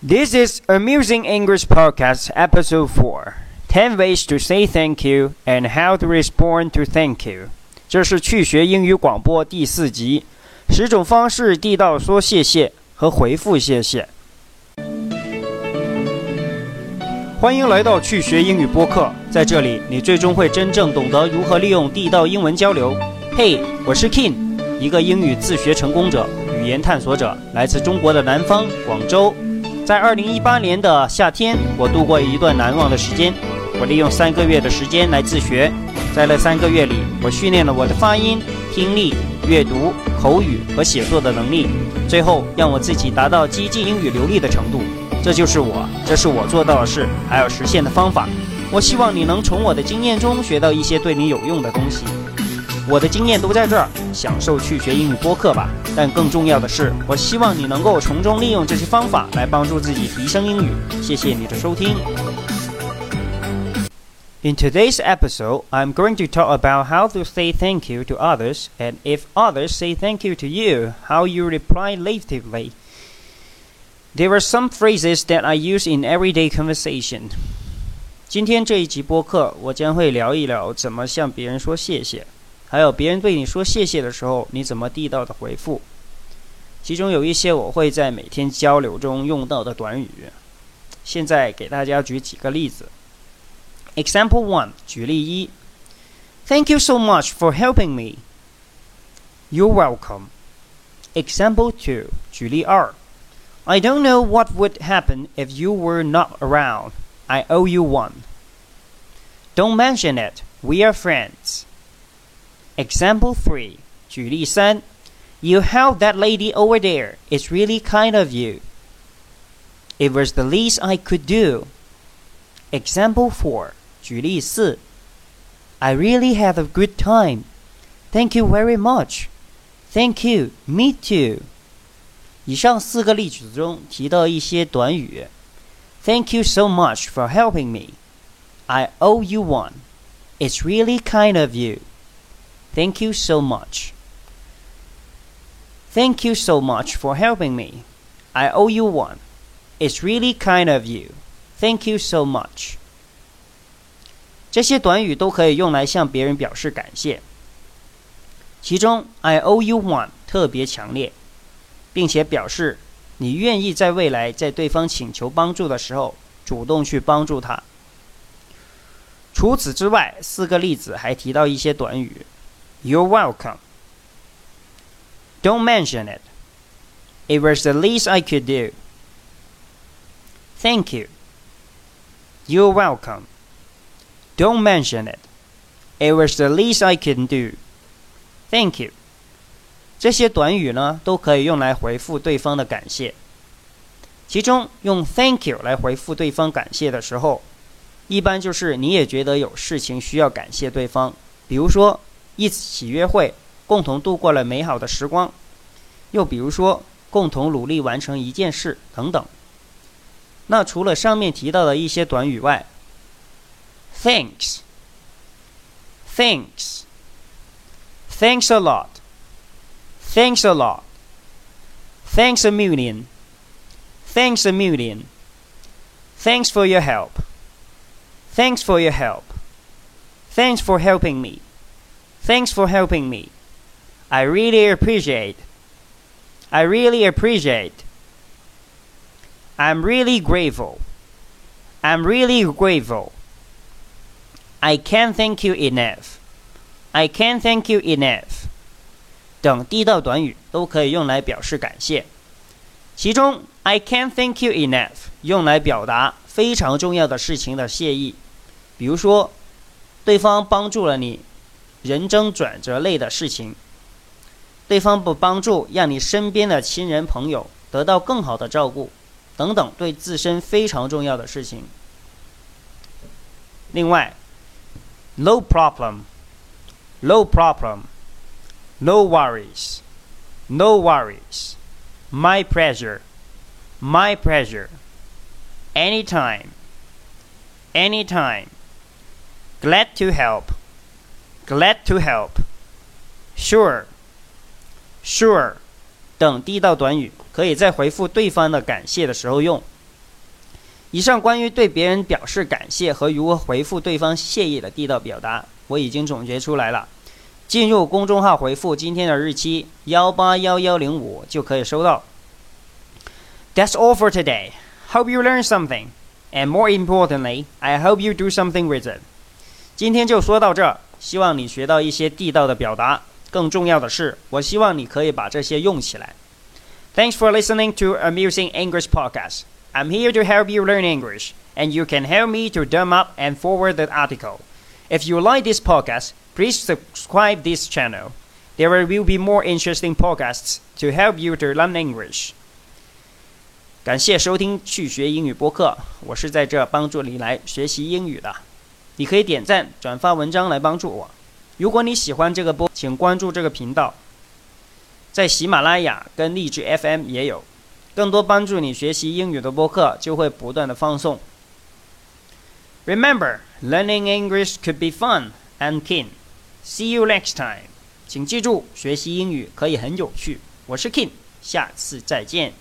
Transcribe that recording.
This is Amusing English Podcast, Episode 4 10 Ways to Say Thank You and How to Respond to Thank You。这是趣学英语广播第四集，十种方式地道说谢谢和回复谢谢。欢迎来到趣学英语播客，在这里你最终会真正懂得如何利用地道英文交流。嘿，我是 King，一个英语自学成功者、语言探索者，来自中国的南方广州。在二零一八年的夏天，我度过一段难忘的时间。我利用三个月的时间来自学，在那三个月里，我训练了我的发音、听力、阅读、口语和写作的能力，最后让我自己达到接近英语流利的程度。这就是我，这是我做到的事，还要实现的方法。我希望你能从我的经验中学到一些对你有用的东西。我的经验都在这儿，享受去学英语播客吧。但更重要的是，我希望你能够从中利用这些方法来帮助自己提升英语。谢谢你的收听。In today's episode, I'm going to talk about how to say thank you to others, and if others say thank you to you, how you reply natively. There are some phrases that I use in everyday conversation. 今天这一集播客，我将会聊一聊怎么向别人说谢谢。 还有别人对你说谢谢的时候，你怎么地道的回复？其中有一些我会在每天交流中用到的短语。现在给大家举几个例子。Example one，举例一：Thank you so much for helping me. You're welcome. Example two，举例二：I don't know what would happen if you were not around. I owe you one. Don't mention it. We are friends. Example 3. 举例三 You helped that lady over there. It's really kind of you. It was the least I could do. Example 4. 举例四 I really had a good time. Thank you very much. Thank you. Me too. 以上四个例子中提到一些短语。Thank you so much for helping me. I owe you one. It's really kind of you. Thank you so much. Thank you so much for helping me. I owe you one. It's really kind of you. Thank you so much. 这些短语都可以用来向别人表示感谢。其中 "I owe you one" 特别强烈，并且表示你愿意在未来在对方请求帮助的时候主动去帮助他。除此之外，四个例子还提到一些短语。You're welcome. Don't mention it. It was the least I could do. Thank you. You're welcome. Don't mention it. It was the least I can do. Thank you. 这些短语呢，都可以用来回复对方的感谢。其中用 "Thank you" 来回复对方感谢的时候，一般就是你也觉得有事情需要感谢对方，比如说。 一起约会，共同度过了美好的时光；又比如说，共同努力完成一件事等等。那除了上面提到的一些短语外，thanks，thanks，thanks a lot，thanks a lot，thanks a million，thanks a million，thanks for your help，thanks for your help，thanks for helping me。Thanks for helping me. I really appreciate. I really appreciate. I'm really grateful. I'm really grateful. I can't thank you enough. I can't thank you enough. 等地道短语都可以用来表示感谢。其中，I can't thank you enough 用来表达非常重要的事情的谢意，比如说，对方帮助了你 人生转折类的事情，对方不帮助，让你身边的亲人朋友得到更好的照顾，等等，对自身非常重要的事情。另外，no problem，no problem，no worries，no worries，my pleasure，my pleasure，anytime，anytime，glad to help。Glad to help. Sure. Sure. 等地道短语可以在回复对方的感谢的时候用，以上关于对别人表示感谢和如何回复对方谢意的地道表达，我已经总结出来了。进入公众号回复今天的日期幺八幺幺零五就可以收到。That's all for today. Hope you learn something, and more importantly, I hope you do something with it. 今天就说到这，希望你学到一些地道的表达。更重要的是，我希望你可以把这些用起来。Thanks for listening to Amusing English Podcast. I'm here to help you learn English, and you can help me to dumb up and forward the article. If you like this podcast, please subscribe this channel. There will be more interesting podcasts to help you to learn English. 感谢收听去学英语播客，我是在这帮助你来学习英语的。 你可以点赞、转发文章来帮助我。如果你喜欢这个播，请关注这个频道，在喜马拉雅跟荔枝 FM 也有更多帮助你学习英语的播客，就会不断的放送。Remember, learning English could be fun and keen. See you next time. 请记住，学习英语可以很有趣。我是 King，下次再见。